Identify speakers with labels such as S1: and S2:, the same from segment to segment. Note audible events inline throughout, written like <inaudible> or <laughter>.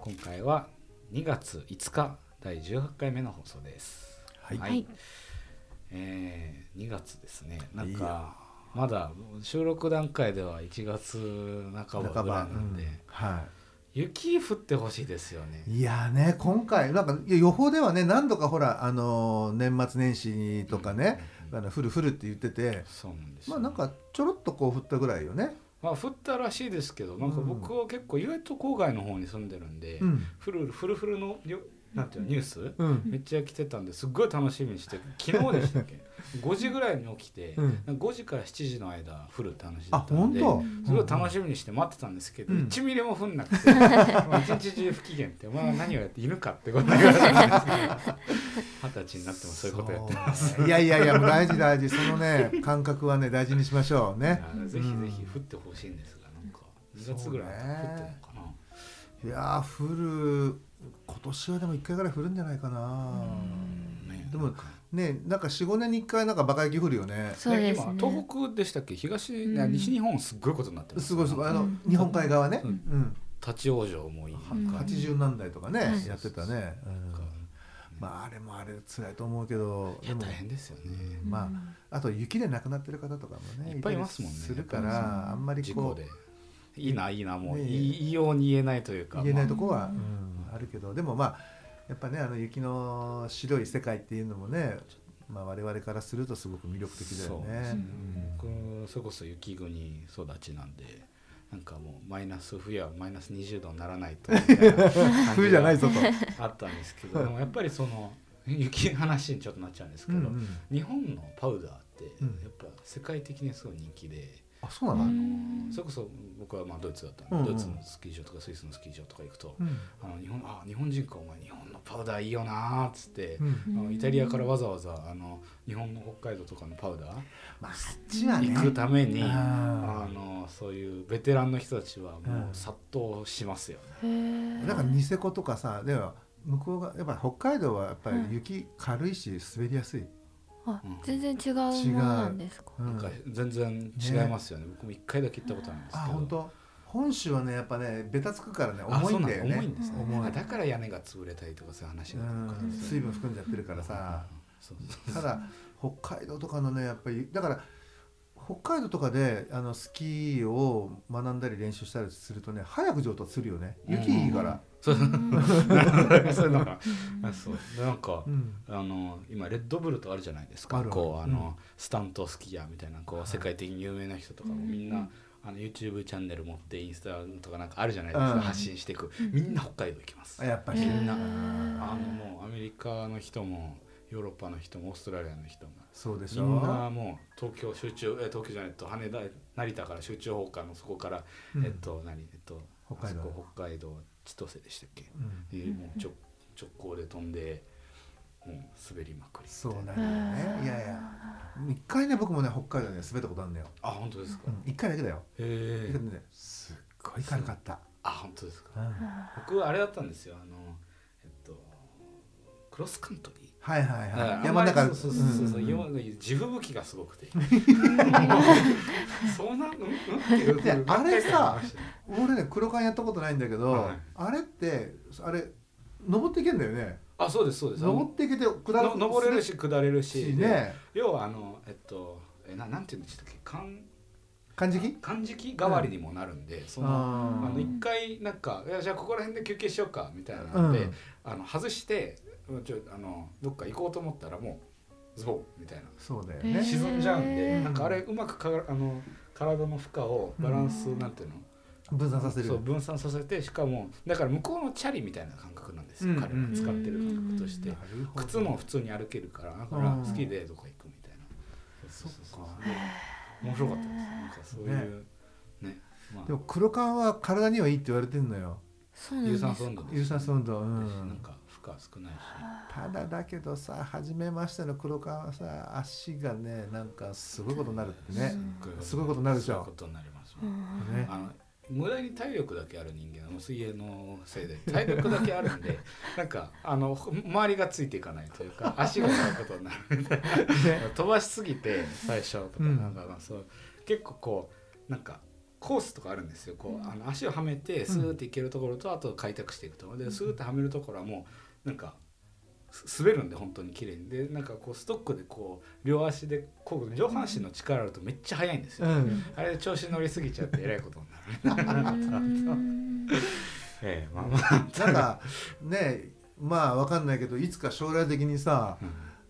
S1: 今回は2月5日第18回目の放送です。
S2: はい。
S3: はい。
S1: えー、2月ですね。なんかまだ収録段階では1月半ばぐらいなんで、
S2: は
S1: 雪降ってほしいですよね。
S2: い、いやね今回なんか予報ではね何度かほらあの年末年始とかね、あの降る降るって言ってて
S1: そうなんですよ。
S2: まあなんかちょろっとこう降ったぐらいよね。
S1: まあ降ったらしいですけどなんか僕は結構意外と郊外の方に住んでるんで、
S2: うん。
S1: フルフルフルのよなんていうのニュース、
S2: うん
S1: めっちゃ来てたんですっごい楽しみにして昨日でしたっけ？<laughs> 5時ぐらいに起きて、
S2: うん
S1: 5時から7時の間降るって話だ
S2: あ
S1: ったので。すごい楽しみにして待ってたんですけど、
S2: うん
S1: 1ミリも降んなくて、<laughs> まあ一日中不機嫌って、まあ、何をやって犬かってこと言われたんですけど二十歳になってもそういうことやってます。
S2: いやいやいや大事大事そのね感覚はね大事にしましょうね。
S1: ぜひぜひ降ってほしいんですがなんか2月ぐらい降ってるのかな。
S2: いやー降る今年はでも1回ぐらい降るんじゃないかな。
S1: ね
S2: でも
S1: なんか。
S2: ねなんか45年に1回なんかバカ雪降るよね。
S3: そうですね。
S1: 今東北でしたっけ？東、
S3: うん。
S1: 西日本すっごいことになってます。
S2: すごいすごい。あの、
S3: うん。
S2: 日本海側ね。
S1: う
S2: うん。ん。
S1: 立ち往生もいい、
S3: うん。
S1: なんか
S2: 80何台とかね、
S3: はい。
S2: やってたね。うん。まああれもあれ辛いと思うけど
S1: 大変ですよね。
S2: まああと雪で亡くなってる方とかもね
S1: いっぱいいますもんね。
S2: するからあんまりこう
S1: 事故でいいないいなもう
S2: ね
S1: 言い言いように言えないというか
S2: 言えないと
S1: ま
S2: こは、
S3: う
S2: うん。あるけどでもまあやっぱねあの雪の白い世界っていうのもね、まあ、我々からするとすごく魅力的だよね。
S1: そうですね。
S2: うん。
S1: 僕それこそ雪国育ちなんでなんかもうマイナス冬はマイナス20度にならないと <laughs>
S2: 冬じゃないぞと。
S1: あったんですけどでもやっぱりその雪の話にちょっとなっちゃうんですけど、
S2: うんうん。
S1: 日本のパウダーって
S2: うん。
S1: やっぱ世界的にすごい人気で、
S2: あそうなの、
S1: それこそ僕はまあドイツだったんで、
S2: うんうん。
S1: ドイツのスキー場とかスイスのスキー場とか行くと、
S2: うん。
S1: あの日本あ日本人かお前日本のパウダーいいよなーっつって、
S2: うん。
S1: あのイタリアからわざわざあの日本の北海道とかのパウダー
S2: まあちはね。
S1: 行くために、
S2: あ
S1: あのそういうベテランの人たちはも
S2: う
S1: 殺到しますよね。
S2: だからニセコとかさでは向こうがやっぱ北海道はやっぱり雪軽いし滑りやすい、
S3: 全然違うものなんですか？
S2: うん。
S1: なんか全然違いますよね。僕も一回だけ行ったことあるんですけど。
S2: あ本当？本州はねやっぱねベタつくからね
S1: あ
S2: 重いんだよね。
S1: 重いんですね。
S2: 重い。
S1: あだから屋根が潰れたりとかそういう話
S2: う
S1: なのか
S2: ん。水分含んじゃってるからさ。ただ北海道とかのねやっぱりだから北海道とかであのスキーを学んだり練習したりするとね早く上達するよね。雪いいから、
S1: そう
S3: うん。
S1: そう。<laughs> いうのそう。なんか
S2: うん。
S1: あの今レッドブルとあるじゃないですか。こうあの、
S2: うん。
S1: スタントスキーヤーみたいなこう世界的に有名な人とかも
S3: うん。
S1: みんな、あの YouTube チャンネル持ってインスタとかなんかあるじゃないですか、
S2: うん。
S1: 発信していく。
S3: うん。
S1: みんな北海道行きます、
S2: あやっぱり。
S1: みんな。あのもうアメリカの人もヨーロッパの人もオーストラリアの人も。
S2: そうでしょ？
S1: みんなもう東京集中え東京じゃないと羽田成田から集中放火のそこから、
S2: うん。
S1: えっと何？えっと
S2: 北海道。
S1: 北海道千歳でしたっけ、
S2: うん。
S1: でもう直 <laughs> 直行で飛んでもう滑りまくり
S2: そうなんだよね。いやいや。一回ね僕もね北海道で滑ったことあるんだよ、
S1: あ本当ですか、
S2: うん。一回だけだよ、
S1: へえ
S2: ねすっごい軽かった、
S1: あ本当ですか？
S2: うん。
S1: 僕はあれだったんですよ。あのえっとクロスカントリー
S2: はいはいはい。山の中。
S1: りそうそうそうそう、
S2: うん
S1: 今の地吹雪がすごくて。<laughs> そうなんうん？うん
S2: であれさ俺ね黒缶やったことないんだけど、
S1: はい
S2: あれってあれ登っていけんだよね。
S1: あそうですそうです。
S2: 登っていけて下
S1: の登れるし下れるし
S2: ね。
S1: 要はあのえっとえななんて言うんでしたっけ？漢
S2: 漢字記
S1: 漢字記代わりにもなるんで、その
S2: あ
S1: あの一回なんかじゃあここら辺で休憩しようかみたいなので、
S2: うん。
S1: あの外してうんちょあのどっか行こうと思ったらもうズボンみたいな。
S2: そうだよね。
S1: 沈んじゃうんで、なんかあれうまくかあの体の負荷をバランス、
S3: うん
S1: なんていうの？
S2: 分散させる。
S1: そう分散させてしかもだから向こうのチャリみたいな感覚なんですよ、
S2: うん
S1: 彼が使ってる感覚として、靴も普通に歩けるからだか
S2: うん
S1: ら好きでどこ行くみたいな、
S2: そっか。
S1: で面白かったですなんかそういうね。まあ。
S2: でも黒缶は体にはいいって言われてんのよ。
S3: そうなんです。
S1: 有酸素運動です
S2: 有酸素運動う
S1: なん
S2: ん
S1: か負荷少ないし、
S2: ただだけどさ初めましての黒缶はさ足がねなんかすごいことになるってね。
S3: うん
S2: す。ごいことになるでしょ。
S1: ことになります。ね、あの無駄に体力だけある人間は水泳のせいで体力だけあるんで <laughs> なんかあの周りがついていかないというか <laughs> 足がないことになるみたいな。飛ばしすぎて最初とか
S2: うん。
S1: なんかまあそう結構こうなんかコースとかあるんですよ。こうあの足をはめてスーッていけるところと、あと開拓していくところ。でスーッてはめるところはもうなんかす滑るんで本当に綺麗にでなんかこうストックでこう両足でこう上半身の力あるとめっちゃ速いんですよ、
S2: うん。
S1: あれで調子乗りすぎちゃってえらいことになる。ええまあまあ
S2: なん。かねまあわかん。ないけどいつか将来的にさ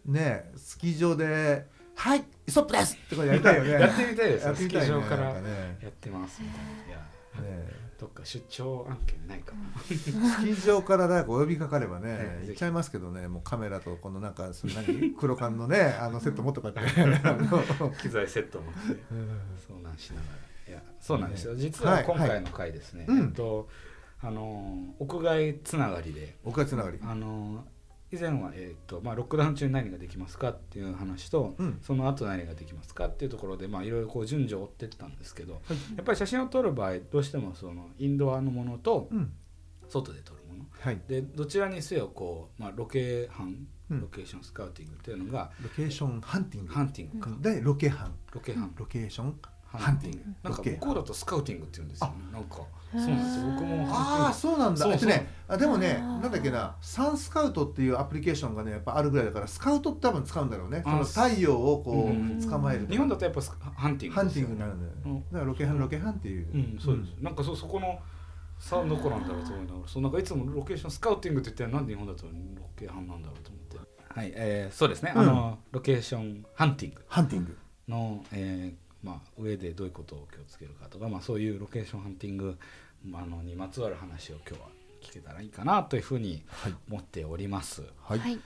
S2: ねスキー場で「はいストップです!」ってこれやりたいよね
S1: やってみたいです
S2: や
S1: よスキー場からやってますみたいな
S2: ね
S1: どっか出張案件ないかな、
S2: スキー場からなんかお呼びかかればね <laughs>
S1: ええ
S2: 行っちゃいますけどねもうカメラとこのなんかそれ何 <laughs> 黒缶のねあのセット持ってこうやって。<laughs> あの。
S1: 機材セット持って。
S2: うん。
S1: そうなんしながら。いやそうなんですよ、
S2: ね。
S1: 実は今回の回ですね、
S2: はい。はい
S1: えっとあの屋外つながりで。
S2: おかつながり。
S1: あの以前は、えっとまあ、ロックダウン中に何ができますかっていう話と、
S2: うん。
S1: その後何ができますかっていうところでまあいろいろこう順序を追ってったんですけど、やっぱり写真を撮る場合どうしてもそのインドアのものと
S2: うん。
S1: 外で撮るもの。
S2: はい。
S1: でどちらにせよこう、まあ、ロケハン
S2: うん。
S1: ロケーションスカウティングっていうのが、
S2: ロケーションハンティング。
S1: ハンティングか、
S2: でロケハン
S1: ロケハン
S2: ロケーション
S1: ハ
S2: ハンティング。
S1: なんか向こうだとスカウティングって言うんですよね。なんか。そうなんですよ。僕も
S2: ああそうなんだ。
S1: そう
S2: えっとねあでもねなんだっけなサンスカウトっていうアプリケーションがねやっぱあるぐらいだからスカウトって多分使うんだろうね。そ
S1: あ
S2: の太陽をこ
S1: う
S2: 捕まえる
S1: 日本だとやっぱスカハンティング
S2: ハンティングになるんだよ。
S1: うん。
S2: ねだからロケハンロケハンっていう。
S1: うんそうです、なんかそそこのさどこなんだろうと思いながら。そうなんかいつもロケーションスカウティングって言ってなんで日本だとロケハンなんだろうと思って。はい、えー、そうですね、
S2: うん。
S1: あのロケーションハンティング。
S2: ハンティング。
S1: の、えーまあ、上でどういうことを気をつけるかとか、まあ、そういうロケーションハンティングあのにまつわる話を今日は聞けたらいいかなというふうに
S2: はい。
S1: 思っております。
S2: はい、
S3: はい。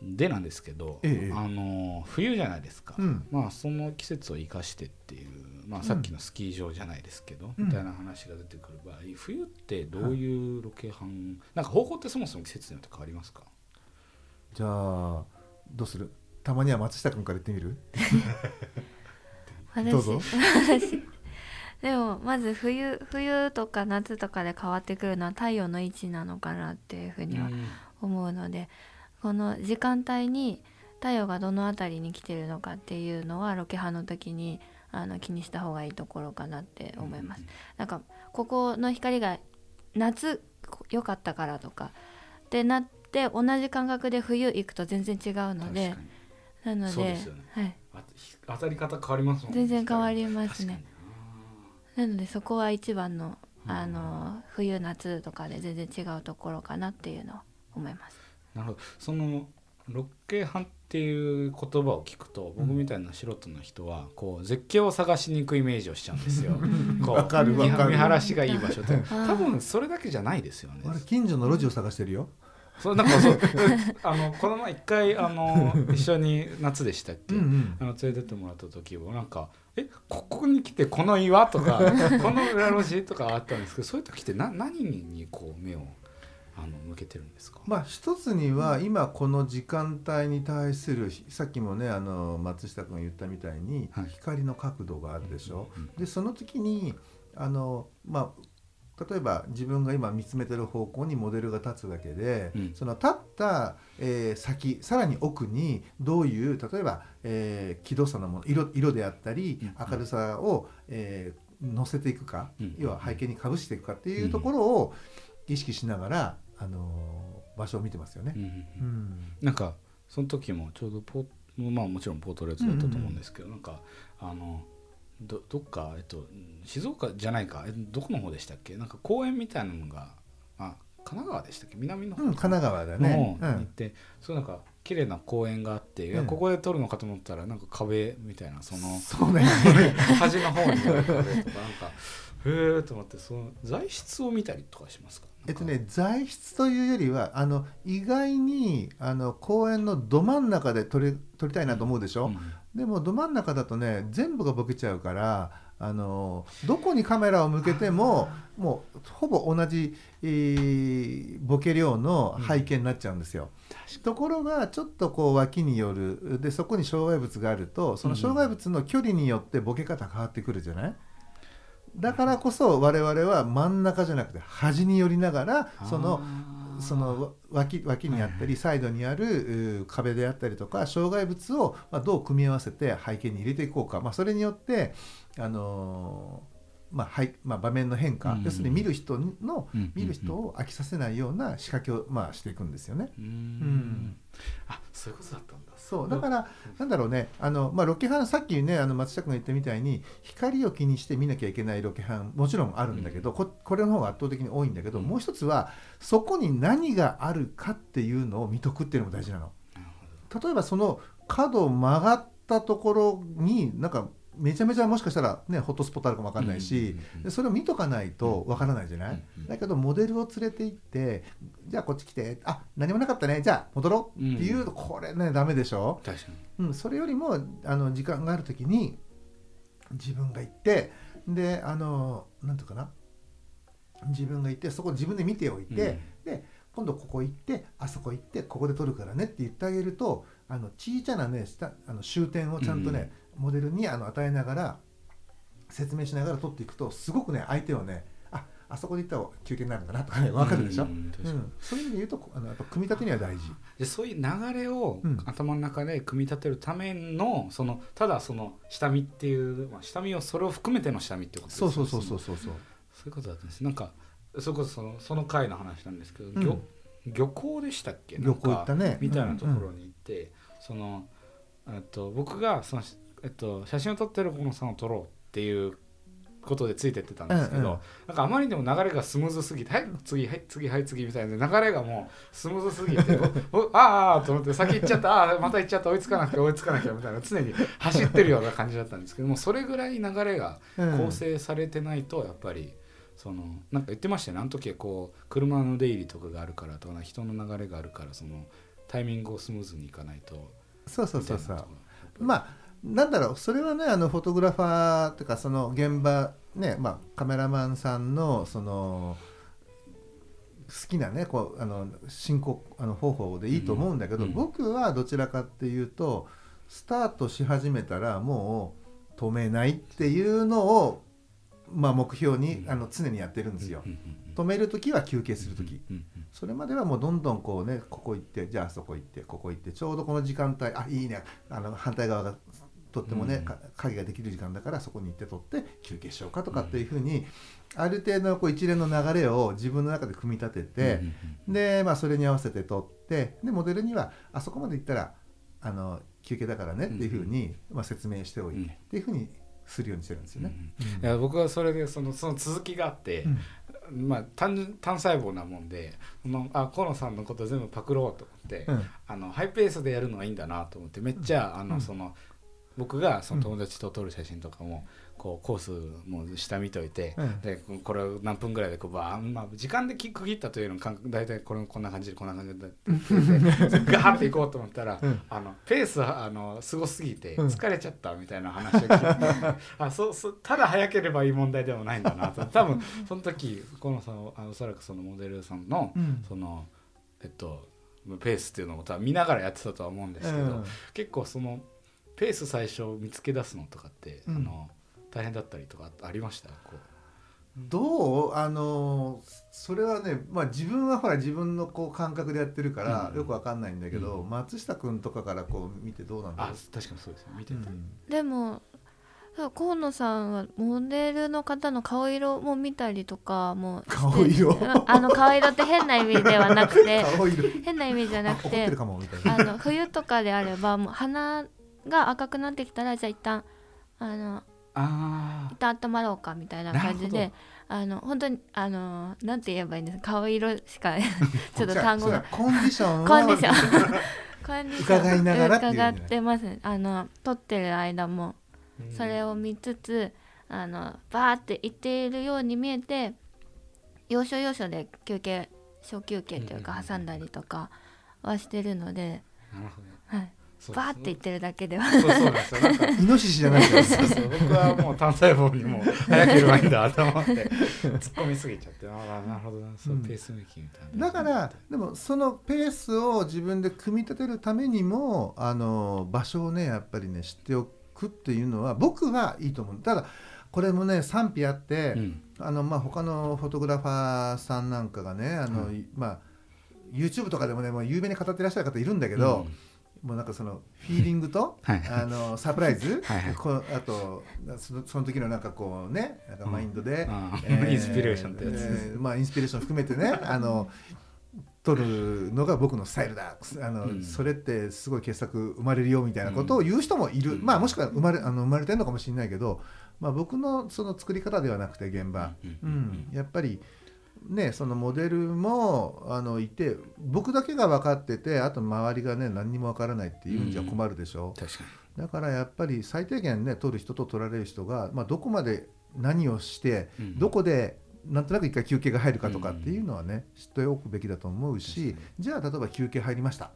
S1: でなんですけど、
S2: ええ。
S1: あの冬じゃないですか、
S2: うん。
S1: まあその季節を生かしてっていう、まあ、さっきのスキー場じゃないですけど、
S2: うん。
S1: みたいな話が出てくる場合冬ってどういうロケハン、なんか方法ってそもそも季節によって変わりますか？
S2: じゃあどうする？たまには松下君から言ってみる？
S3: 私 <laughs>
S2: どうぞ。
S3: 私 <laughs> でもまず冬冬とか夏とかで変わってくるのは太陽の位置なのかなっていうふうには思うので、この時間帯に太陽がどの辺りに来てるのかっていうのはロケハンの時にあの気にした方がいいところかなって思います。なんかここの光が夏良かったからとかってなって同じ感覚で冬行くと全然違う
S1: うん
S3: のでなので
S1: そうですよね。
S3: はい、
S1: あひ当たり方変わりますもん
S3: 全然変わりますね。なのでそこは一番のあの冬夏とかで全然違うところかなっていうのを思います。
S1: なるほど。そのロケハンっていう言葉を聞くと僕みたいな素人の人はこう絶景を探しに行くイメージをしちゃうんですよ。
S2: わかるわかる。
S1: 見見晴らしがいい場所って <laughs>
S3: ー。
S1: 多分それだけじゃないですよね。
S2: 俺近所の路地を探してるよ
S1: そうなんかそう。<laughs> あのこの前一回あの <laughs> 一緒に夏でしたっけ、
S2: うんうん。
S1: あの連れてってもらった時もなんか「えここに来てこの岩?」とか「<laughs> この裏路地?」とかあったんですけどそういう時ってな何にこう目をあの向けてるんですか、
S2: まあ一つには今この時間帯に対するさっきもねあの松下君が言ったみたいに
S1: はい。
S2: 光の角度があるでしょ、
S1: うん。
S2: でその時にあのまあ例えば自分が今見つめてる方向にモデルが立つだけで、
S1: うん。
S2: その立った、えー先さらに奥にどういう例えば、えー、気度差のもの色色であったり
S1: うん
S2: 明るさを、えー乗せていくか、
S1: うん
S2: 要は背景にかぶしていくかっていうところを意識しながら、あのー場所を見てますよね。
S1: う。ん
S2: うん
S1: なんかその時もちょうどポまあもちろんポートレートだったと思うんですけど、なんかあのどどっか、えっと、静岡じゃないかえどこの方でしたっけ？なんか公園みたいなのがあ神奈川でしたっけ？南の方
S2: うん、神奈川だ
S1: の
S2: ね。
S1: 方に行って、そうなんか綺麗な公園があって、いや
S2: うん
S1: ここで撮るのかと思ったらなんか壁みたいなその
S2: そうね。<laughs>
S1: 端の方にある壁とかなんかへえと思ってその材質を見たりとかしますか？
S2: えっとね、材質というよりはあの意外にあの公園のど真ん中で撮り撮りたいなと思うでしょ、
S1: うん
S2: でもど真ん中だとね全部がボケちゃうからあのどこにカメラを向けてももうほぼ同じ、えーボケ量の背景になっちゃうんですよ。ところがちょっとこう脇による。でそこに障害物があるとその障害物の距離によってボケ方変わってくるじゃない？だからこそ我々は真ん中じゃなくて端に寄りながらそのその脇脇にあったりサイドにある壁であったりとか障害物をまあどう組み合わせて背景に入れていこうか、まあ、それによって、あのーまあはいまあ、場面の変化、
S1: うん
S2: 要するに見る人の、
S1: うん
S2: 見る人を飽きさせないような仕掛けを、まあ、していくんですよね。
S1: う
S2: ん。
S1: ん。あそういうことだったんだ。
S2: そう。だから、なんだろうね。あの、まあ、ロケハンさっきねあの松下君が言ったみたいに光を気にして見なきゃいけないロケハンもちろんあるんだけど、ここれの方が圧倒的に多いんだけど、
S1: うん。
S2: もう一つはそこに何があるかっていうのを見とくっていうのも大事なの。
S1: なるほ
S2: 例えばその角を曲がったところになんかめちゃめちゃもしかしたらねホットスポットあるかもわかんないし、それを見とかないとわからないじゃない、だけどモデルを連れて行ってじゃあこっち来てあ何もなかったねじゃあ戻ろうっていうと、これねダメでしょ、
S1: ど確か
S2: うん、それよりもあの時間がある時に自分が行ってであのなんていうかな？自分が行ってそこ自分で見ておい
S1: に
S2: て、で今度ここ行ってあそこ行ってここで撮るからねって言ってあげるとあの小さなねしたあの終点をちゃんとね、モデルにあの与えながら説明しながら撮っていくとすごくね相手はねああそこで行ったら休憩になるんだなとかね分かるでしょ、
S1: う
S2: うんん
S1: 確かに。
S2: そういう意味で言うとあのやっぱ組み立てには大事。
S1: でそういう流れを
S2: うん。
S1: 頭の中で組み立てるためのそのただその下見っていう、まあ、下見をそれを含めての下見ってことですよね。
S2: そうそうそうそうそうそう。
S1: そういうことだったんです。なんかそれこそそのその回の話なんですけど、
S2: うん。
S1: 漁漁港でしたっけ？
S2: 旅行行ったね。
S1: みたいなところ
S2: うん
S1: に行って、そのえっと僕がその、えっと、写真を撮ってる小野さんを撮ろうっていうことでついてってたんですけど、
S2: うんうん。
S1: なんかあまりにも流れがスムーズすぎて「はい次はい次はい次」みたいな流れがもうスムーズすぎて「<laughs> おおあーあー」と思って先行っちゃったあーまた行っちゃった追いつかなくて追いつかなきゃみたいな常に走ってるような感じだったんですけどもそれぐらい流れが
S2: うん。
S1: 構成されてないとやっぱり。そのなんか言ってましたよねあの時はこう車の出入りとかがあるからとか人の流れがあるからそのタイミングをスムーズにいかないと
S2: そうそうそうそう。まあなんだろうそれはねあのフォトグラファーとかその現場ねまあカメラマンさんのその好きなねこうあの進行あの方法でいいと思うんだけど、
S1: うん
S2: 僕はどちらかっていうとスタートし始めたらもう止めないっていうのを、まあ、目標にあの常にやってるんですよ。止める時は休憩する時、それまではもうどんどんこうねここ行ってじゃあそこ行ってここ行ってちょうどこの時間帯あいいねあの反対側がとってもね、影ができる時間だからそこに行って取って休憩しようかとかっていうふうに、ある程度のこう一連の流れを自分の中で組み立てて、で、まあ、それに合わせて撮ってでモデルにはあそこまで行ったらあの休憩だからねっていうふうに、まあ、説明しておいて、
S1: うん。
S2: っていうふうにするようにしてるんですよね。
S1: いや僕はそれでそのその続きがあって、まあ単単細胞なもんでこのあ河野さんのこと全部パクろうと思って、
S2: うん。
S1: あのハイペースでやるのはいいんだなと思ってめっちゃ、あ
S2: うん。
S1: のその僕がその友達と撮る写真とかも、こうコースも下見といて、
S2: うん。
S1: でこれを何分ぐらいでこうバーン、まあ、時間で区切ったというの感覚大体これこんな感じでこんな感じで <laughs> ガーっていこうと思ったら、
S2: うん。
S1: あのペースあのすごすぎて
S2: うん。
S1: 疲れちゃったみたいな話を聞いて、<laughs> あそうそうただ早ければいい問題でもないんだなと。多分 <laughs> その時河野さおそらくそのモデルさんの、
S2: うん。
S1: そのえっとペースっていうのも多分見ながらやってたとは思うんですけど、
S2: うん。
S1: 結構そのペース最初見つけ出すのとかって、
S2: うん。
S1: あの大変だったりとかありました？こう。
S2: どう？あのそれはね、まあ、自分はほら自分のこう感覚でやってるから
S1: うん。
S2: よくわかんないんだけど、
S1: うん。
S2: 松下君とかからこう見てどうなんだろ
S1: あ
S2: う、
S1: 確かにそうですね。見てて、
S2: うん。
S3: でも河野さんはモデルの方の顔色も見たりとかも
S2: 顔色？
S3: うん。あの顔色って変な意味ではなくて <laughs>
S2: 顔色。
S3: 変な意味じゃなく
S2: て。
S3: あの冬とかであればもう鼻が赤くなってきたらじゃあ一旦あの
S1: あ
S3: 一旦温まろうかみたいな感じであの本当にあのなんて言えばいいんですか？顔色しか <laughs> ちょっと単語が。
S2: コンディションを
S3: コンディション。<laughs> コンディション。
S2: 伺いながら
S3: 伺ってます。あの撮ってる間も。
S1: ー
S3: それを見つつあのバーって行っているように見えて要所要所で休憩小休憩というか
S1: うんうんうん。
S3: 挟んだりとかはしてるので、
S1: なるほどね。
S3: はい、バーって行ってるだけでは。
S1: そうそうなんですよ。なんか
S2: イノシシじゃないから。
S1: そうそう。僕はもう単細胞にもう早ければいいんだと思って。突っ込みすぎちゃって。ああなるほどな。そう
S2: うん。
S1: ペースメイキングみたいな。
S2: だからでもそのペースを自分で組み立てるためにもあの場所をねやっぱりね知っておくっていうのは僕はいいと思うただ。これもね賛否あって、
S1: うん。
S2: あのまあ他のフォトグラファーさんなんかがねあの、
S1: う
S2: まあ YouTube とかでもねもう有名に語ってらっしゃる方いるんだけど、もうなんかそのフィーリングと
S1: はい。
S2: あのサプライズ
S1: はいはい。
S2: こうあとそのその時のなんかこうねなんかマインドで、
S1: あー。インスピレーションってやつ
S2: えーまあインスピレーション含めてね <laughs> あの撮るのが僕のスタイルだ。あの、
S1: うん。
S2: それってすごい傑作生まれるよみたいなことを言う人もいる、
S1: うん。
S2: まあもしくは生まれあの生まれてるのかもしれないけど、まあ、僕のその作り方ではなくて現場、
S1: うん。
S2: うん。やっぱりねそのモデルもあのいて僕だけが分かっててあと周りがね何にも分からないっていうんじゃ困るでしょ、
S1: 確か
S2: だからやっぱり最低限ね撮る人と撮られる人が、まあ、どこまで何をして、
S1: に、
S2: どこでなんとなく一回休憩が入るかとかっていうのはね、知っておくべきだと思うしじゃあ例えば休憩入りました。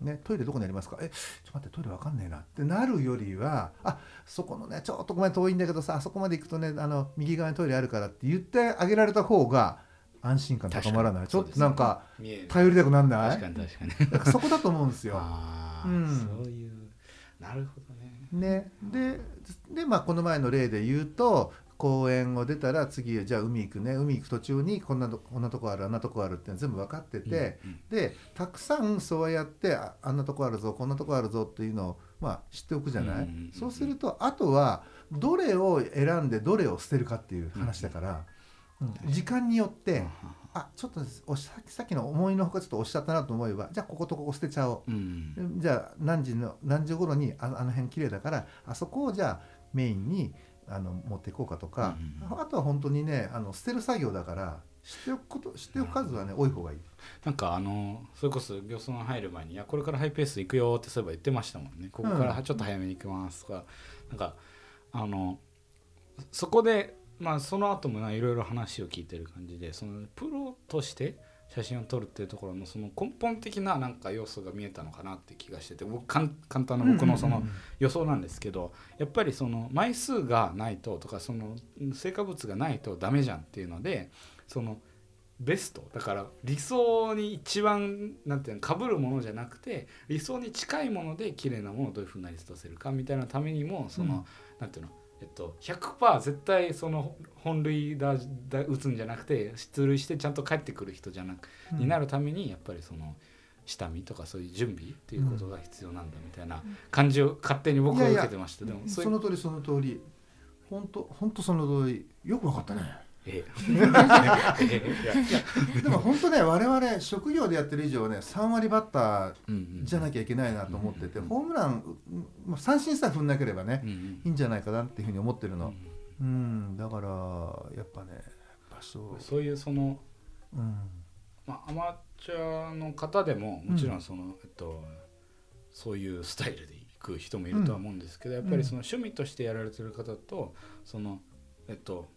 S2: ね、トイレどこにありますか？えちょっと待ってトイレわかんねえな。ってなるよりはあそこのねちょっとごめん遠いんだけどさあそこまで行くとねあの右側にトイレあるからって言ってあげられた方が安心感高まらない。ちょっとなんか頼りたくなんない？
S1: 確かに確かに。
S2: そこだと思うんですよ。うん。
S1: そういうなるほどね。
S2: ね、でで、まあ、この前の例で言うと公園を出たら次じゃあ海行くね。海行く途中にこんなとこんなとこあるあんなとこあるって全部分かってて、
S1: うんうん
S2: でたくさんそうやってああんなとこあるぞこんなとこあるぞっていうのを、まあ、知っておくじゃない、
S1: うんうんうんうん
S2: そうするとあとはどれを選んでどれを捨てるかっていう話だから、うん時間によってあちょっとおしさっきの思いのほかちょっとおっしゃったなと思えばじゃあこことここ捨てちゃおう。
S1: うん。
S2: じゃあ何時の何時頃にああの辺綺麗だからあそこをじゃあメインにあの持っていこうかとか、
S1: うん。
S2: あとは本当にねあの捨てる作業だから知っておくこと知っておく数はね多い方がいい。
S1: なんかあのそれこそ漁村入る前に「いやこれからハイペース行くよ」ってそういえば言ってましたもんね。ここからちょっと早めに行きますとか、なんかあのそこでまあその後もないろいろ話を聞いてる感じでそのプロとして写真を撮るっていうところのその根本的ななんか要素が見えたのかなって気がしてて僕簡単な僕のその予想なんですけどやっぱりその枚数がないととかその成果物がないとダメじゃんっていうのでそのベストだから理想に一番なんていうの被るものじゃなくて理想に近いもので綺麗なものをどういうふうになり出せるかみたいなためにもその、
S2: うん。
S1: なんていうのえっと、100%絶対その本塁打打打つんじゃなくて出塁してちゃんと帰ってくる人じゃなく、
S2: うん。
S1: になるためにやっぱりその下見とかそういう準備っていうことが必要なんだみたいな感じを勝手に僕は受けてました。でもそ
S2: の通りその通り。本当本当その通り。よくわかったね。
S1: ええ。ええ。いや
S2: でも本当ね我々職業でやってる以上ね3割バッターじゃなきゃいけないなと思ってて、
S1: うん
S2: ホームラン、うんまあ、三振さえ踏んなければね
S1: うんうん
S2: いいんじゃないかなっていうふうに思ってるの。
S1: うん
S2: うんだからやっぱね場所
S1: そう。いうその
S2: うん。
S1: まあ、アマチュアの方でももちろんその、えっと、そういうスタイルで行く人もいるとは思うんですけど、やっぱりその趣味としてやられてる方とその、えっと、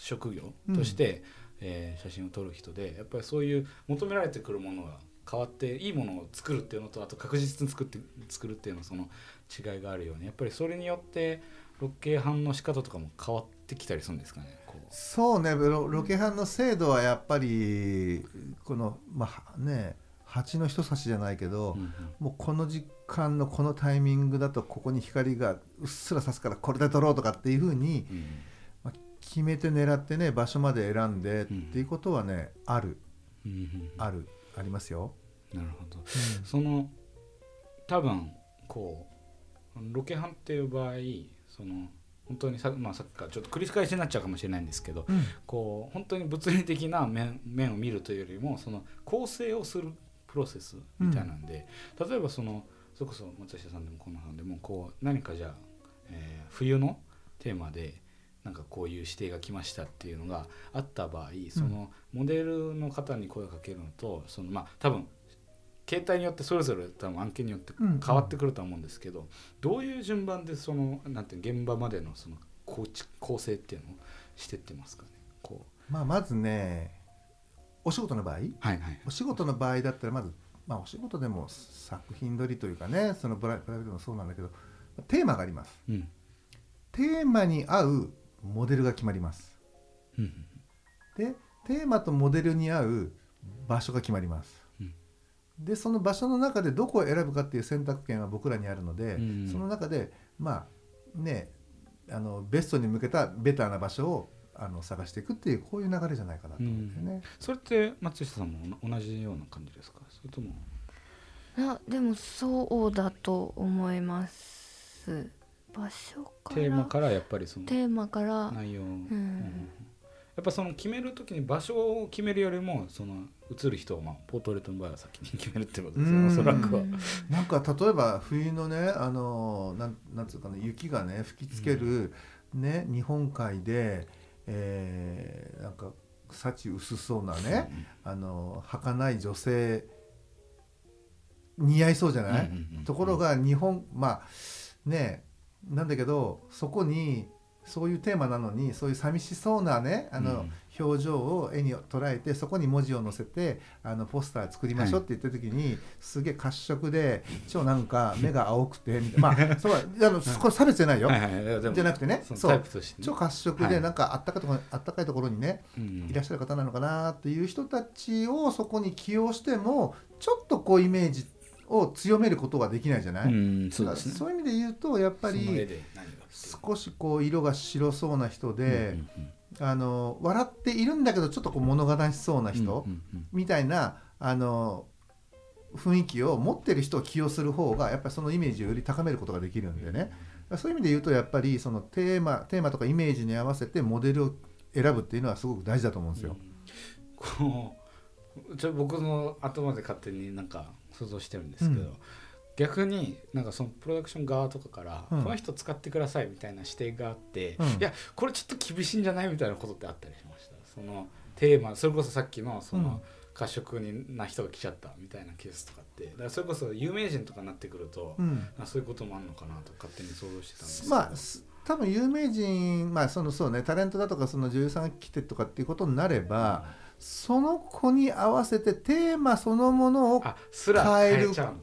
S1: 職業として、えー写真を撮る人でやっぱりそういう求められてくるものが変わっていいものを作るっていうのとあと確実に作って作るっていうのその違いがあるようにやっぱりそれによってロケハンの仕方とかも変わってきたりするんですかね
S2: そうねロロケハンの精度はやっぱりこのまあね蜂の一刺しじゃないけど、
S1: うんうん。
S2: もうこの時間のこのタイミングだとここに光がうっすら差すからこれで撮ろうとかっていうふうに
S1: うん。
S2: まあ決めて狙ってね場所まで選んでっていうことはね、ある。
S1: うんうん
S2: ある。ありますよ。
S1: なるほど。その多分こうロケハンっていう場合その本当にさ,、まあ、さっきからちょっと繰り返しになっちゃうかもしれないんですけど
S2: うん。
S1: こう本当に物理的な面面を見るというよりもその構成をするプロセスみたいなんで、例えばそのそれこそ松下さんでもこのさんでもこう何かじゃあ、えー冬のテーマでなんかこういう指定が来ましたっていうのがあった場合そのモデルの方に声をかけるのとそのまあ多分携帯によってそれぞれ多分案件によって
S2: うん。
S1: 変わってくるとは思うんですけど、どういう順番でそのなんて現場までのその構築構成っていうのをしてってますかね？こ
S2: まあ、まずねお仕事の場合？
S1: うはいはい。
S2: お仕事の場合だったらまず、まあ、お仕事でも作品撮りというかねそのプライベートもそうなんだけどテーマがあります。
S1: うん。
S2: テーマに合うモデルが決まります。
S1: うん
S2: でテーマとモデルに合う場所が決まります、
S1: うん。
S2: でその場所の中でどこを選ぶかっていう選択権は僕らにあるので、
S1: うん
S2: その中でまあねあのベストに向けたベターな場所をあの探していくっていうこういう流れじゃないかなと思うんですよね。
S1: それって松下さんも同じような感じですか？それとも。
S3: あでもそうだと思います場所から
S1: テーマからやっぱりその
S3: テーマから
S1: 内容、
S3: う
S1: うん
S3: ん
S1: やっぱその決める時に場所を決めるよりもその映る人を、まあ、ポートレートの場合は先に決めるってことですよ
S2: うん。
S1: おそらくは。
S2: なんか例えば冬のねあのなんなんつうかね雪がね吹きつける、ね日本海で、えーなんか幸薄そうなね、あの儚い女性似合いそうじゃない、
S1: うんうんうん。
S2: ところが日本まあねなんだけどそこにそういうテーマなのにそういう寂しそうなねあの、
S1: うん。
S2: 表情を絵に捉えてそこに文字を載せてあのポスター作りましょうって言った時に、すげえ褐色で超なんか目が青くてまあそうあのこれ差別じゃないよ、
S1: はいはいでも
S2: じゃなくてね
S1: そ
S2: う。
S1: ね。
S2: 超褐色
S1: はい。
S2: でなんかあったかいところあったかいところにね
S1: うん。
S2: いらっしゃる方なのかなっていう人たちをそこに起用してもちょっとこうイメージを強めることはできないじゃない、
S1: うんそうですね。
S2: そういう意味で言うとやっぱり少しこう色が白そうな人で、
S1: うんうん
S2: あの笑っているんだけどちょっとこう物悲しそうな
S1: うん
S2: 人
S1: うんうん。
S2: みたいなあの雰囲気を持ってる人を起用する方がやっぱりそのイメージをより高めることができるんでね。そういう意味で言うとやっぱりそのテーマテーマとかイメージに合わせてモデルを選ぶっていうのはすごく大事だと思うんですよ。
S1: こうちょ僕の頭で勝手になんか想像してるんですけど、
S2: うん。
S1: 逆になんかそのプロダクション側とかから、
S2: うん。
S1: この人使ってくださいみたいな指定があって、
S2: うん。
S1: いやこれちょっと厳しいんじゃないみたいなことってあったりしました。そのテーマそれこそさっきのそ
S2: うん。
S1: の褐色にな人が来ちゃったみたいなケースとかって。だからそれこそ有名人とかになってくると、
S2: うん。
S1: あそういうこともあるのかなと勝手に想像してたんですけど。
S2: まあす多分有名人まあそのそうねタレントだとかその女優さんが来てとかっていうことになれば、その子に合わせてテーマそのものを変える。
S1: か。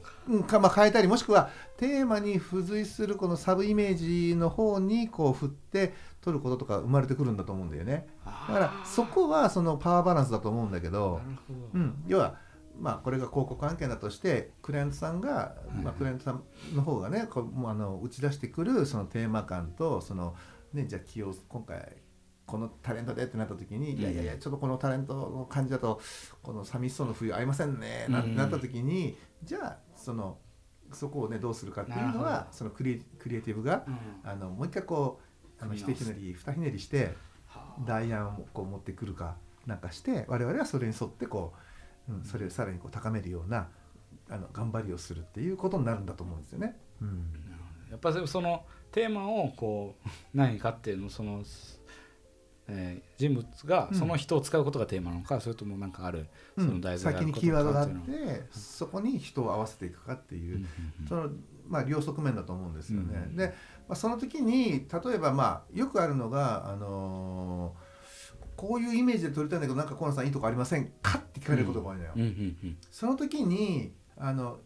S2: まあ、変えたりもしくはテーマに付随するこのサブイメージの方にこう振って取ることとか生まれてくるんだと思うんだよね。だからそこはそのパワーバランスだと思うんだけどうん、要はまあこれが広告案件だとしてクライアントさんが、まあ、クライアントさんの方がねこうあの打ち出してくるそのテーマ感とそのねじゃあ起用今回このタレントでってなった時に、いやいやいやちょっとこのタレントの感じだとこの寂しそうな冬合いませんねななった時に、じゃあそのそこをねどうするかっていうのはそのクリエクリエイティブが
S1: うん。
S2: あのもう一回こうあの
S1: 組み直す。
S2: 一ひねり二ひねりして
S1: はあ。
S2: 代案をこう持ってくるかなんかして我々はそれに沿ってこう、うん、それをさらにこう高めるようなあの頑張りをするっていうことになるんだと思うんですよね。うん。
S1: やっぱそのテーマをこう <laughs> 何かっていうのその、えー人物が
S2: うん
S1: その人を使うことがテーマなのか、それともなんかあるその題材があ
S2: 先に
S1: ること
S2: キーワードがあっ
S1: て
S2: そこに人を合わせていくかっていう、
S1: うんうん
S2: そのまあ、両側面だと思うんですよね。
S1: うん
S2: で、まあ、その時に例えばまあよくあるのが、あのーこういうイメージで撮りたいんだけどなんか河野さんいいとこありませんか？って聞かれることが多いのよ。
S1: うんうんうん。
S2: その時にあの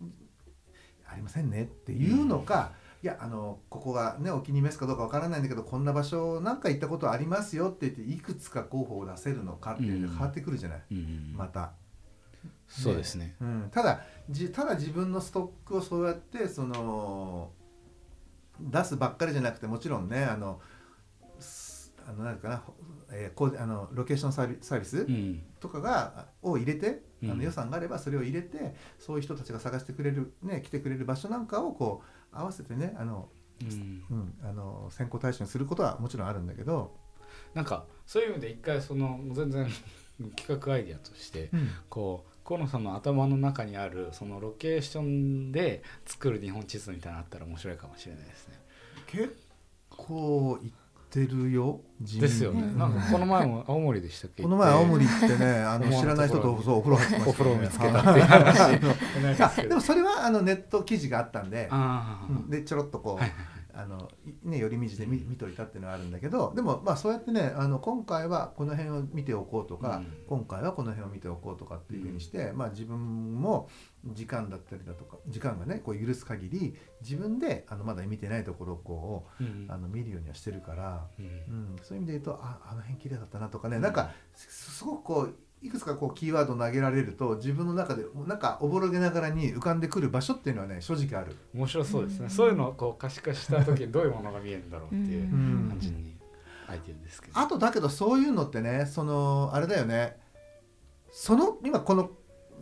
S2: ありませんねっていうのか、いやあのここがねお気に召すかどうかわからないんだけどこんな場所なんか行ったことありますよって言っていくつか候補を出せるのかっていうのが変わってくるじゃない、
S1: うんうん
S2: また。
S1: そうですね。
S2: うん、ただじただ自分のストックをそうやってその出すばっかりじゃなくてもちろんねあのすあのなんかな、えーこうあのロケーションサービサービス
S1: うん。
S2: とかがを入れてあ
S1: うん。
S2: の予算があればそれを入れて、そういう人たちが探してくれる、ね、来てくれる場所なんかをこう合わせてねあの、
S1: うん。
S2: うん、あの選考対象にすることはもちろんあるんだけど、
S1: なんかそういう意味で一回その全然企画アイディアとしてこう河野さんの頭の中にあるそのロケーションで作る日本地図みたいなのあったら面白いかもしれないですね。
S2: 結構行ってるよ
S1: ですよね。
S2: うん。
S1: なんかこの前も青森でしたっけ？<laughs>
S2: この前青森行ってねあの知らない人とそうお風呂入ってました <laughs>
S1: お風呂を見つけた
S2: はい
S1: っていう話。<laughs> で
S2: もそれはあのネット記事があったんででちょろっとこう、
S1: はい
S2: あのいね寄り道で見見といたっていうのはあるんだけどでもまあそうやってねあの今回はこの辺を見ておこうとか、
S1: うん。
S2: 今回はこの辺を見ておこうとかっていうふうにして、まあ自分も時間だったりだとか時間がねこう許す限り自分であのまだ見てないところをこ
S1: う
S2: うん。あの見るようにはしてるから、
S1: うん。
S2: うん、そういう意味で言うとああの辺綺麗だったなとかねなんかすすごくこういくつかこうキーワード投げられると自分の中でなんかおぼろげながらに浮かんでくる場所っていうのはね正直ある。
S1: 面白そうですね、
S3: うん。
S1: そういうのをこう可視化した時にどういうものが見えるんだろうっていう
S2: うん。
S1: 感じにアイデアですけど、
S2: あとだけどそういうのってねそのあれだよね。その今この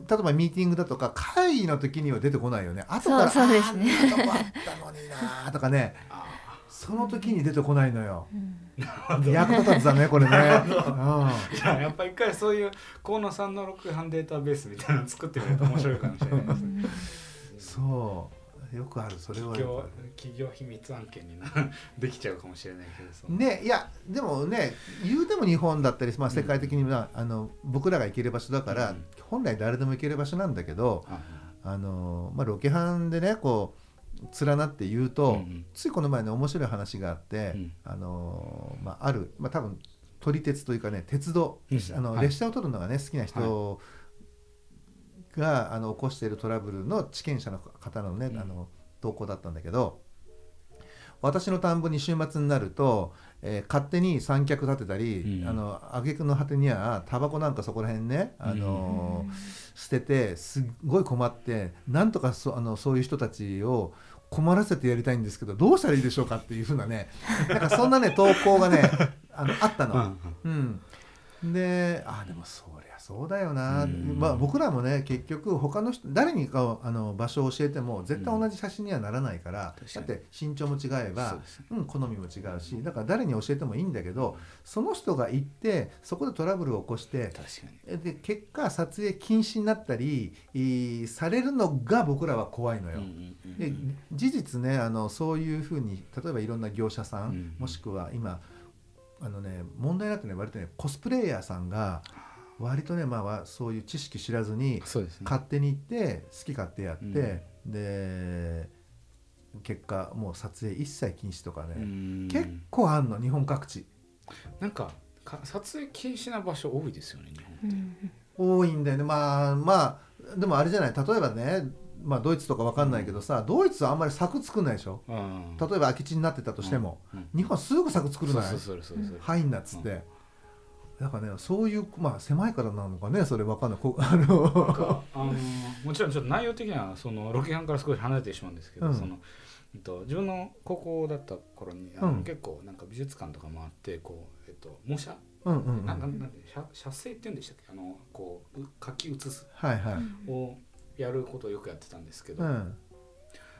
S2: 例えばミーティングだとか会議の時には出てこないよね。後から
S3: そうそうですね。
S2: あんなとこあったのになとかね。
S1: あ
S2: その時に出てこないのよ。
S3: うん。
S2: 役立たずだねこれね、
S1: ーじゃあやっぱり一回そういう河野さんの録版データベースみたいなの作ってみると面白いかもしれないですね。
S2: うん、そう。よくあるそれは。
S1: 企業秘密案件になできちゃうかもしれないけど
S2: ねいやでもね言うても日本だったり、まあ、世界的には、あの僕らが行ける場所だから、
S1: うん。
S2: 本来誰でも行ける場所なんだけど
S1: あ。
S2: あの、まあ、ロケハンでねこう連なって言うと、
S1: うんうん。
S2: ついこの前ね面白い話があって、
S1: うん。
S2: あのまあ、ある、まあ、多分撮り鉄というかね鉄道、
S1: うん。
S2: あの
S1: はい。
S2: 列車を撮るのがね好きな人が、あの起こしているトラブルの地権者の方のね、
S1: うん。
S2: あの投稿だったんだけど私の田んぼに週末になると、えー勝手に三脚立てたり、
S1: うん。
S2: あの挙句の果てにはタバコなんかそこら辺ね、あの捨ててすっごい困ってなんとかそあのそういう人たちを困らせてやりたいんですけどどうしたらいいでしょうかっていうふうなねなんかそんなね投稿がねあのあった
S1: うん
S2: の。うん、であでもそりゃそうだよな、
S1: うん。
S2: まあ、僕らもね結局他の人誰にかをあの場所を教えても絶対同じ写真にはならないから、
S1: 確かに。
S2: だって身長も違え
S1: そ
S2: ば
S1: う、ね。
S2: うん、好みも違うしだから誰に教えてもいいんだけどその人が行ってそこでトラブルを起こしてで結果撮影禁止になったりされるのが僕らは怖いのよ。
S1: うんうんうん
S2: で事実ねあのそういうふうに例えばいろんな業者さん、
S1: うん
S2: もしくは今あのね問題になってね割とねコスプレイヤーさんが割とねまあわそういう知識知らずに勝手に行って好き勝手やって、
S1: うん。
S2: で結果もう撮影一切禁止とかね、
S1: うん。
S2: 結構あんの日本各地。
S1: なんかか撮影禁止な場所多いですよね日本
S3: うん。
S2: 多いんだよね。まあまあでもあれじゃない。例えばねまあドイツとかわかんないけどさ、ドイツはあんまり柵作んないでしょ。
S1: うん。
S2: 例えば空き地になってたとしても、
S1: うん。
S2: 日本はすぐ柵作るない
S1: そうそうそうそうそう。
S2: 入んなっつって、だからねそういうまあ狭いからなのかねそれわかんない。こあの。
S1: あのもちろんちょっと内容的にはそのロケハンから少し離れてしまうんですけど、
S2: うん。
S1: そのえっと自分の高校だった頃にあの、
S2: うん
S1: 結構なんか美術館とか回ってこうえっと模写、
S2: うんうんうん。
S1: ななんなんて写写生って言うんでしたっけ？あのこうう書き写す。
S2: はいはい。
S1: をやることをよくやってたんですけど、
S2: うん。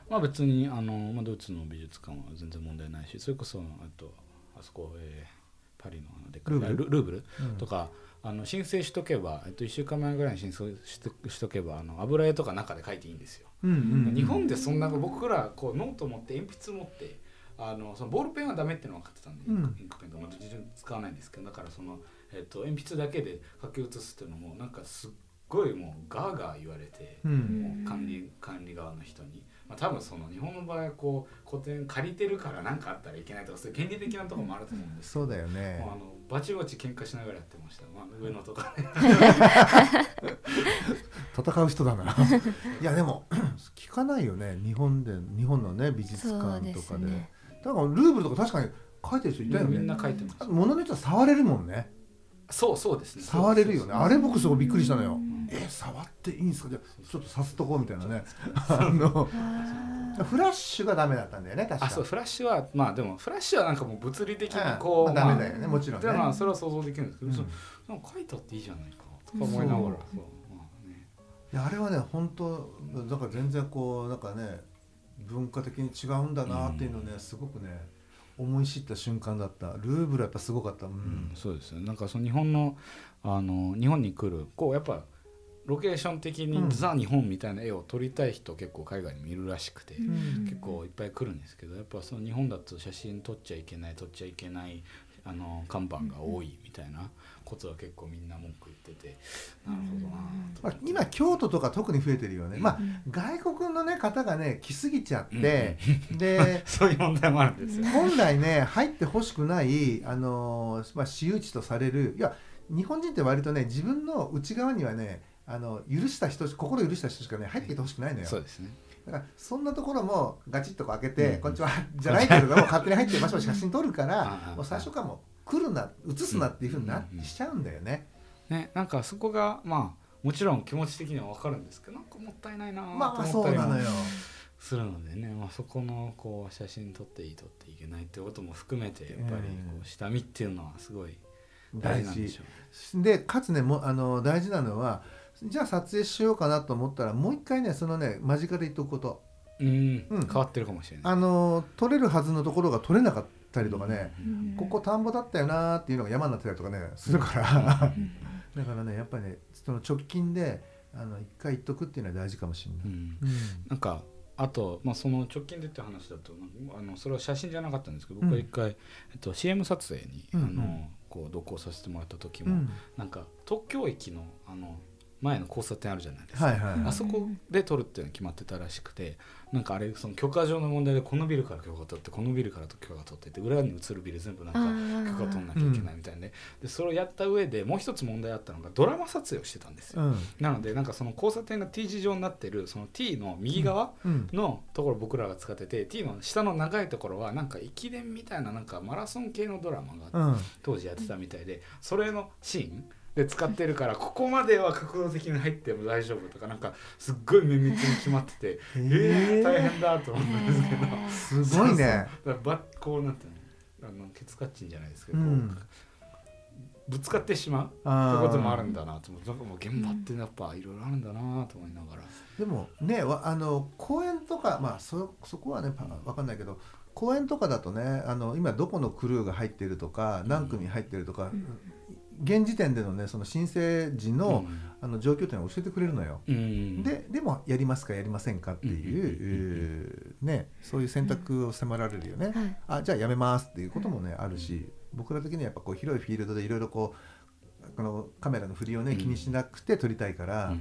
S1: まあ別にあの、まあ、ドイツの美術館は全然問題ないしそれこそあとあそこ、えーパリのでっかい。
S2: ルーブル？
S1: ルルーブル？
S2: うん。
S1: とかあの申請しとけば、えっと、1週間前ぐらいに申請しとしとけばあの油絵とか中で描いていいんですよ。日本でそんな僕らこうノート持って鉛筆持ってあのそのボールペンはダメっていうのは分かってたんで、
S2: うん。
S1: インクペンとか自分使わないんですけどだからその、えっと鉛筆だけで書き写すっていうのもなんかすっごいもうガーガー言われて。
S2: うん。
S1: もう管理管理側の人に、まあ、多分その日本の場合はこう古典借りてるから何かあったらいけないとかそういう原理的なところもあると思うんです。けど
S2: そうだよね。
S1: もうあのバチバチ喧嘩しながらやってました、まあ、上野とかね。<laughs>
S2: 戦う人だな。いやでも聞かないよね。日本で日本のね美術館
S3: で
S2: とかで。
S3: すね。
S2: だからルーブルとか確かに書いてる人いたよ
S1: みん
S2: ね
S1: な書いてます
S2: 物によっては触れるもんね。
S1: そうそうですね。
S2: 触れるよね。あれ僕すごいびっくりしたのよ。
S3: うん
S2: え触っていいんですかじゃあちょっとさすとこうみたいなね。あの
S3: あ
S2: フラッシュがダメだったんだよね確か。
S1: あそうフラッシュはまあでもフラッシュはなんかもう物理的に
S2: うん。
S1: こう、
S2: まあダメだよねもちろんね。
S1: でまあそれは想像できるんですけど、
S2: うん。
S1: 書いたっていいじゃないかとか思いながら
S2: そう
S1: まあね。
S2: いやあれはね本当なんか全然こうなんかね文化的に違うんだなっていうのをね、すごくね思い知った瞬間だった。ルーブルやっぱすごかった。うん、
S1: うん、そうですねなんかその日本のあの日本に来るこうやっぱロケーション的に
S2: うん。
S1: ザ・日本みたいな絵を撮りたい人結構海外にもいるらしくて、
S3: うん。
S1: 結構いっぱい来るんですけどやっぱその日本だと写真撮っちゃいけない撮っちゃいけないあの看板が多いみたいなことは結構みんな文句言っててなるほどなと
S2: まあ今京都とか特に増えてるよね、まあ
S3: うん
S2: 外国の、ね、方がね来すぎちゃって、で <laughs>
S1: そういう問題もあるんですよ。
S2: 本来ね入ってほしくない、あのーまあ、私有地とされるいや日本人って割とね自分の内側にはねあの許した人心許した人しかね入ってきてほしくないのよ。
S1: そうですね。
S2: だからそんなところもガチッとこう開けて「
S1: うん
S2: こんにちは」じゃないけれども勝手に入ってバシバシ写真撮るか <laughs>
S1: あ
S2: ら
S1: あ
S2: もう最初からもう来るな写すなっていうふうにな
S1: うん
S2: しちゃうんだよね。
S1: ねなんかそこがまあもちろん気持ち的には分かるんですけどなんかもったいないなと思ったりも
S2: そうなのよ。
S1: するのでね、まあ、そこのこう写真撮っていい撮っていけないっていうことも含めてやっぱりこ
S2: う
S1: 下見っていうのはすごい
S2: 大
S1: 大事なんで
S2: 事
S1: しょうね。
S2: でかつねもあの大事なのはじゃあ撮影しようかなと思ったらもう一回ねそのね間近で言っとくこと。
S1: うん。
S2: うん。
S1: 変わってるかもしれない。
S2: あの撮れるはずのところが撮れなかったりとかね、
S3: うん。
S2: ここ田んぼだったよなーっていうのが山になってたりとかねするから。だからねやっぱりねその直近であの一回言っとくっていうのは大事かもしれない。
S1: うん。
S2: うん。
S1: なんかあと、まあ、その直近でって話だとあのそれは写真じゃなかったんですけど僕は一回、えっと、CM 撮影に、
S2: うん。うん
S1: あのこう同行させてもらった時も、
S2: うん。
S1: なんか東京駅のあの前の交差点あるじゃないですか、
S2: はいはいはい。
S1: あそこで撮るっていうのが決まってたらしくてなんかあれその許可上の問題でこのビルから許可取ってこのビルから許可取ってって裏に映るビル全部なんか許可取んなきゃいけないみたいで,、でそれをやった上でもう一つ問題あったのがドラマ撮影をしてたんですよ、
S2: うん。
S1: なのでなんかその交差点が T 字状になってるその T の右側
S2: うん。
S1: のところ僕らが使ってて T の下の長いところはなんか駅伝みたいななんかマラソン系のドラマが
S2: うん。
S1: 当時やってたみたいでそれのシーンで使ってるからここまでは角度的に入っても大丈夫とかなんかすっごい綿密に決まっててえー、大変だと思ったんですけど。
S2: すごいね。
S1: そうそうだからばこうなんてあのケツカッチンじゃないですけど、こう
S2: うん
S1: ぶつかってしまう。ってこともあるんだなと思ってなんかもう現場ってやっぱいろいろあるんだなと思いながら。
S2: でもねわあの公園とかまあそそこはねパわかんないけど公園とかだとねあの今どこのクルーが入ってるとか何組入ってるとか、現時点でのねその申請時の,、あの状況っていうのを教えてくれるのよ。
S1: うん、
S2: ででもやりますかやりませんかっていう、ね、そういう選択を迫られるよね。
S3: はい。
S2: あじゃあやめますっていうこともねあるし僕ら的にはやっぱこう広いフィールドでいろいろこうこのカメラの振りをね
S1: うん。
S2: 気にしなくて撮りたいから、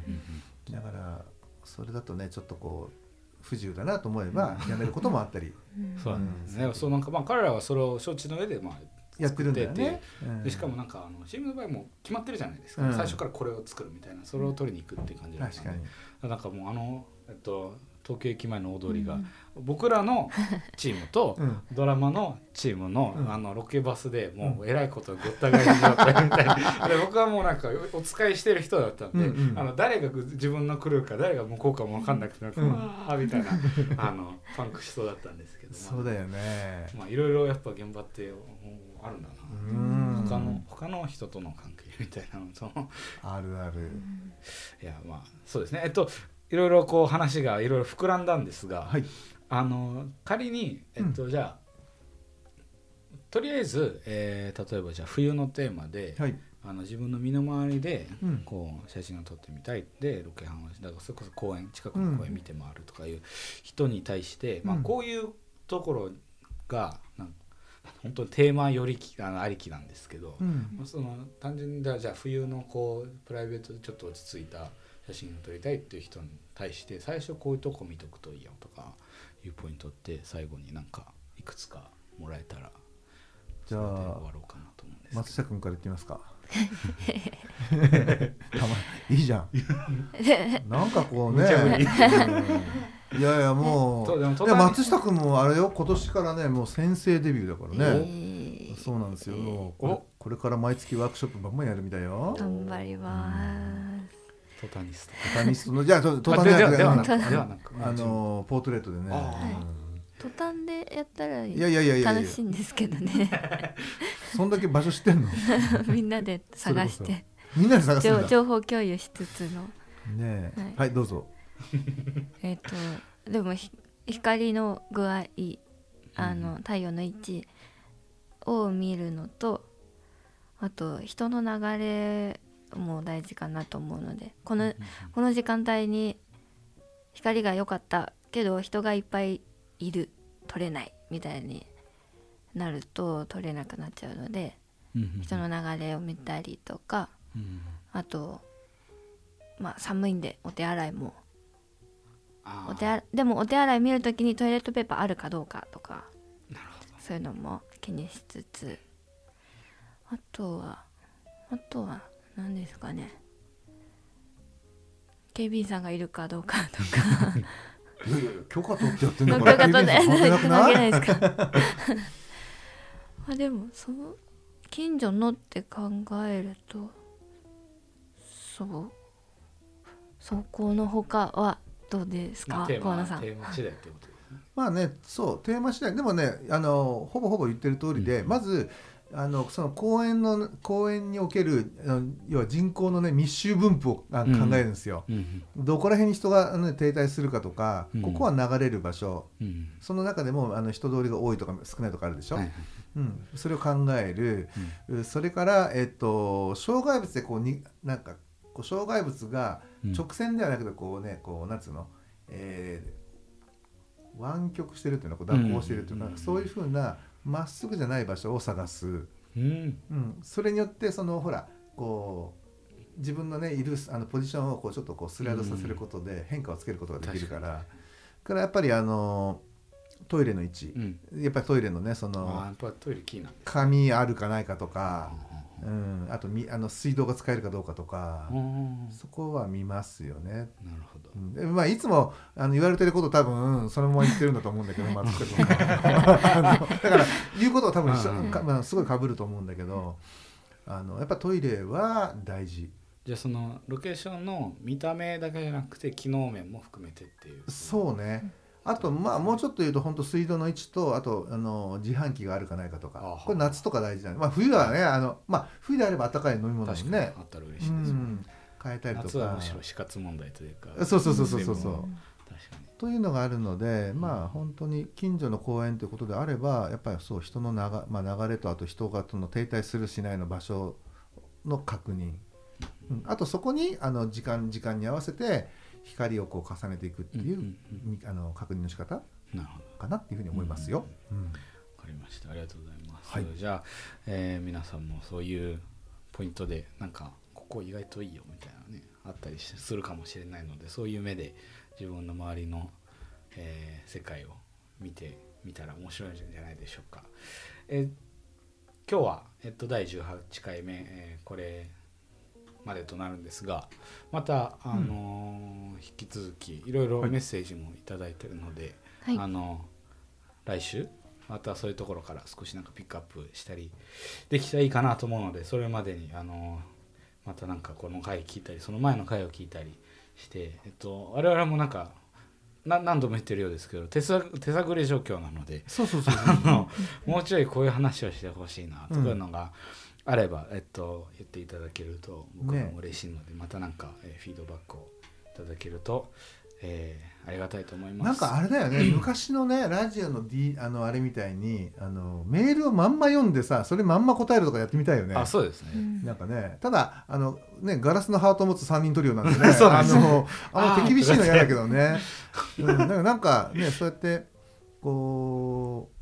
S2: だからそれだとねちょっとこう不自由だなと思えばやめることもあったり。
S3: う <laughs> ん
S1: そうなんですね、そうなんかまあ彼らはそれを承知の上でまあ
S2: やってるんだよ
S1: 作
S2: ね
S1: でしかもなんかあの CM の場合も決まってるじゃないですか、
S2: うん。
S1: 最初からこれを作るみたいなそれを取りに行くっていう感じだった
S2: 確か
S1: んで
S2: に。
S1: なんかもうあの、えっと、東京駅前の大通りが、
S3: うん。
S1: 僕らのチームと <laughs>
S2: うん。
S1: ドラマのチームの,、
S2: うん。
S1: あのロケバスでもうえらいことごった返しになったみたいな。<laughs> で僕はもうなんかお使いしてる人だったんで、
S2: うんうん。
S1: あの誰が自分のクルーか誰が向こうかも分かんなくてなんか、
S2: う
S1: うん。わーみたいな <laughs> あのパンクしそうだったんですけど、
S2: そうだよね。
S1: まあいろいろやっぱ現場ってうんあるんだな、
S2: うん。
S1: 他の他の人との関係みたいなのと。
S2: あるある。
S1: いやまあそうですね。えっといろいろこう話がいろいろ膨らんだんですが、
S2: はい。
S1: あの仮にえっと、じゃあとりあえず、えー例えばじゃあ冬のテーマで、
S2: はい。
S1: あの自分の身の回りで
S2: うん。
S1: こう写真を撮ってみたい。でロケハンをしだからそれこそ公園近くの公園見て回るとかいう人に対して、まあ、
S2: うん。
S1: こういうところがなん本当にテーマよりきあのありきなんですけど、
S2: うん。
S1: その単純にじゃあ冬のこうプライベートでちょっと落ち着いた写真を撮りたいっていう人に対して最初こういうとこ見とくといいよとかいうポイントって最後になんかいくつかもらえたら
S2: じゃあ
S1: 終わろうかなと思うんです
S2: 松下君から言ってみますか。<laughs> いいじゃん。<laughs> なんかこうね。いやいやもう。<laughs> いや
S1: そうでも
S2: 松下君もあれよ今年からねもう先生デビューだからね。
S3: えー
S2: そうなんですよ。もうこれ
S1: お。
S2: これから毎月ワークショップばんばんやるみたいよ。
S3: 頑張ります。
S1: トタニスト。
S2: トタニストのじゃあトタニスト
S1: でではなく
S2: あのポートレートでね。
S1: あ
S3: 途端でやったら
S2: うんいやいやいや。い
S3: 楽しいんですけどね。<laughs>
S2: そんだけ場所知ってんの？<laughs>
S3: みんなで探して。
S2: みんなで探すんだ。
S3: 情情報共有しつつの。
S2: ねえ。
S3: はい。
S2: はいどうぞ <laughs>
S3: えっ、とでもひ光の具合あの太陽の位置を見るのとあと人の流れも大事かなと思うのでこのこの時間帯に光が良かったけど人がいっぱいいる撮れないみたいになると撮れなくなっちゃうので人の流れを見たりとか
S1: うん
S3: あとまあ寒いんでお手洗いも
S1: あ
S3: お手洗でもお手洗い見るときにトイレットペーパーあるかどうかとかそういうのも気にしつつ。あとはあとは何ですかね。警備員さんがいるかどうかとか。
S2: いやいや許可取ってやってんだ
S3: の
S2: から <laughs>
S3: 許可取って
S2: ない
S3: ない？ですかあでもその近所のって考えるとそうそこのほかはどうですか
S1: まあテーマ
S3: 河野さん。
S1: テーマ次第ってことですね。
S2: まあねそうテーマ次第。でもねあのほぼほぼ言ってる通りで、まず、あのその公園の公園におけるあの要は人口のね密集分布をあ考
S1: うん。
S2: えるんですよ。
S1: うん
S2: どこら辺に人が、ね、停滞するかとか、
S1: うん。
S2: ここは流れる場所。
S1: うん
S2: その中でもあの人通りが多いとか少ないとかあるでしょ、
S1: はいはい。
S2: うん、それを考える、うそれから、えっと、障害物でこうになんかこう障害物が
S1: うん
S2: 直線ではなくてこうねこうなんつうの、えー湾曲してるっていうの？こう蛇行してるっていうの？か、
S1: うん
S2: そういうふうなまっすぐじゃない場所を探す、
S1: うん。
S2: うん、それによってそのほらこう自分のねいるあのポジションをこうちょっとこうスライドさせることで変化をつけることができるから、からやっぱりあのトイレの位置。
S1: う、ん。
S2: やっぱりトイレのねその紙あるかないかとか、
S1: う
S2: うん、あとみあの水道が使えるかどうかとか、
S1: ん。
S2: そこは見ますよね。
S1: なるほど。
S2: うん。でまあ、いつもあの言われてること多分そのまま言ってるんだと思うんだけど <laughs> 松下だから言うことは多分
S1: うん
S2: かまあ、すごい被ると思うんだけどあのやっぱトイレは大事。
S1: じゃあそのロケーションの見た目だけじゃなくて機能面も含めてっていう。
S2: そうねあとまあもうちょっと言うと本当水道の位置とあとあの自販機があるかないかとか。これ夏とか大事だね、まあ、冬はねあの、まあ、冬であれば温かい飲み物
S1: に
S2: もね
S1: あったら嬉
S2: う
S1: しいですもん
S2: ん。変えたりとか。
S1: 夏はむしろ死活問題というか
S2: そうそうそうそうそうそう。というのがあるのでまあ本当に近所の公園ということであればやっぱりそう人の流,、まあ、流れとあと人がその停滞するしないの場所の確認、うん。あとそこにあの時間時間に合わせて光をこう重ねていくっていう、
S1: うんうん
S2: みあの確認の仕方かなっていうふうに思いますよ。うん
S1: わかりました。ありがとうございます、
S2: はい。
S1: じゃあ、えー皆さんもそういうポイントでなんかここ意外といいよみたいなねあったりしするかもしれないのでそういう目で自分の周りの、えー世界を見てみたら面白いんじゃないでしょうか、えー今日は、えっと、第18回目、えーこれまでとなるんですがまた、あのー引き続きいろいろメッセージもいただいてるので、
S3: はい。
S1: あの来週またそういうところから少しなんかピックアップしたりできたらいいかなと思うのでそれまでにあのまたなんかこの回聞いたりその前の回を聞いたりして、えっと、我々もなんかな何度も言ってるようですけど手探手探り状況なので
S2: そうそうそう
S1: あのもうちょいこういう話をしてほしいなとかいうのがあれば、えっと、言っていただけると僕らも嬉しいので、またなんか、えーフィードバックをいただけると、えーありがたいと思います。
S2: なんかあれだよね昔のねラジオの,、D、あのあれみたいにあのメールをまんま読んでさそれまんま答えるとかやってみたいよね。
S1: あそうですね、
S3: うん。
S2: なんかね、ただあの、ね、ガラスのハートを持つ3人トリオなんでね <laughs>
S1: そうなんです。
S2: あのあんま
S1: あー
S2: 手厳しいの嫌だけどね、<laughs> うん、だからなんかねそうやってこう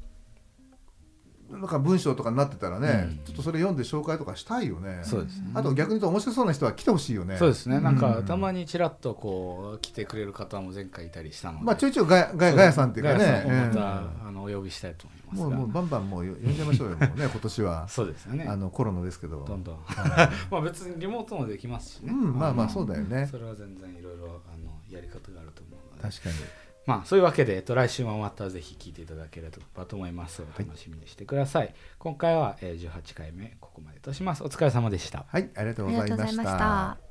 S2: なんか文章とかになってたらね、
S1: うん。
S2: ちょっとそれ読んで紹介とかしたいよね。
S1: そうですね。
S2: あと逆に言うと面白そうな人は来てほしいよね。
S1: そうですね。なんか、
S2: うん。
S1: たまにちらっとこう来てくれる方も前回いたりしたので、
S2: まあちょいちょいガヤガヤさんっていうかね、
S1: をまた、
S2: うん。
S1: あのお呼びしたいと思います
S2: もう
S1: が
S2: もうバンバンもう呼んじゃいましょうよもうね <laughs> 今年は。
S1: そうですよね。
S2: あのコロナですけど。
S1: どんどん。
S2: は <laughs>
S1: まあ別にリモートもできますしね、
S2: うんまあまあ
S1: の
S2: そうだよね。
S1: それは全然いろいろあのやり方があると思うので。
S2: 確かに
S1: まあそういうわけで、えっと、来週もまたぜひ聞いていただければと思います。お楽しみにしてください、今回は、えー、18回目ここまでとします。お疲れ様でした。
S2: はいありがとう
S3: ありがとうござい
S2: まし
S3: た。